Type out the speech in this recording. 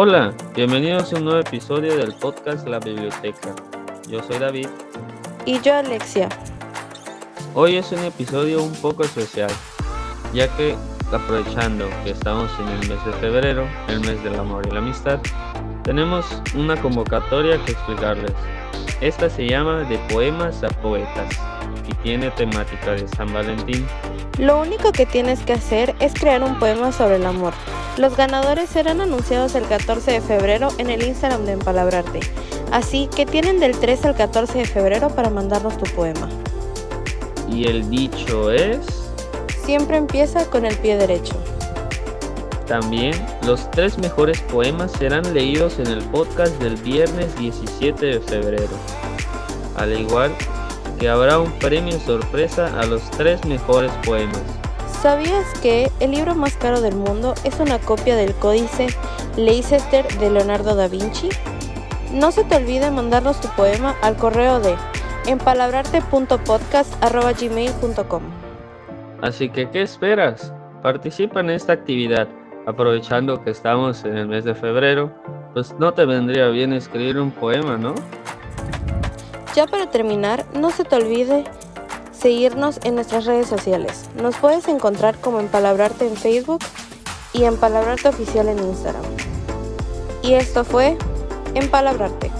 Hola, bienvenidos a un nuevo episodio del podcast La Biblioteca. Yo soy David. Y yo Alexia. Hoy es un episodio un poco especial, ya que aprovechando que estamos en el mes de febrero, el mes del amor y la amistad, tenemos una convocatoria que explicarles. Esta se llama De Poemas a Poetas y tiene temática de San Valentín. Lo único que tienes que hacer es crear un poema sobre el amor. Los ganadores serán anunciados el 14 de febrero en el Instagram de Empalabrarte, así que tienen del 3 al 14 de febrero para mandarnos tu poema. Y el dicho es... Siempre empieza con el pie derecho. También los tres mejores poemas serán leídos en el podcast del viernes 17 de febrero. Al igual que habrá un premio sorpresa a los tres mejores poemas. ¿Sabías que el libro más caro del mundo es una copia del códice Leicester de Leonardo da Vinci? No se te olvide mandarnos tu poema al correo de empalabrarte.podcast.gmail.com Así que, ¿qué esperas? Participa en esta actividad. Aprovechando que estamos en el mes de febrero, pues no te vendría bien escribir un poema, ¿no? Ya para terminar, no se te olvide seguirnos en nuestras redes sociales. Nos puedes encontrar como Empalabrarte en Facebook y Empalabrarte Oficial en Instagram. Y esto fue Empalabrarte.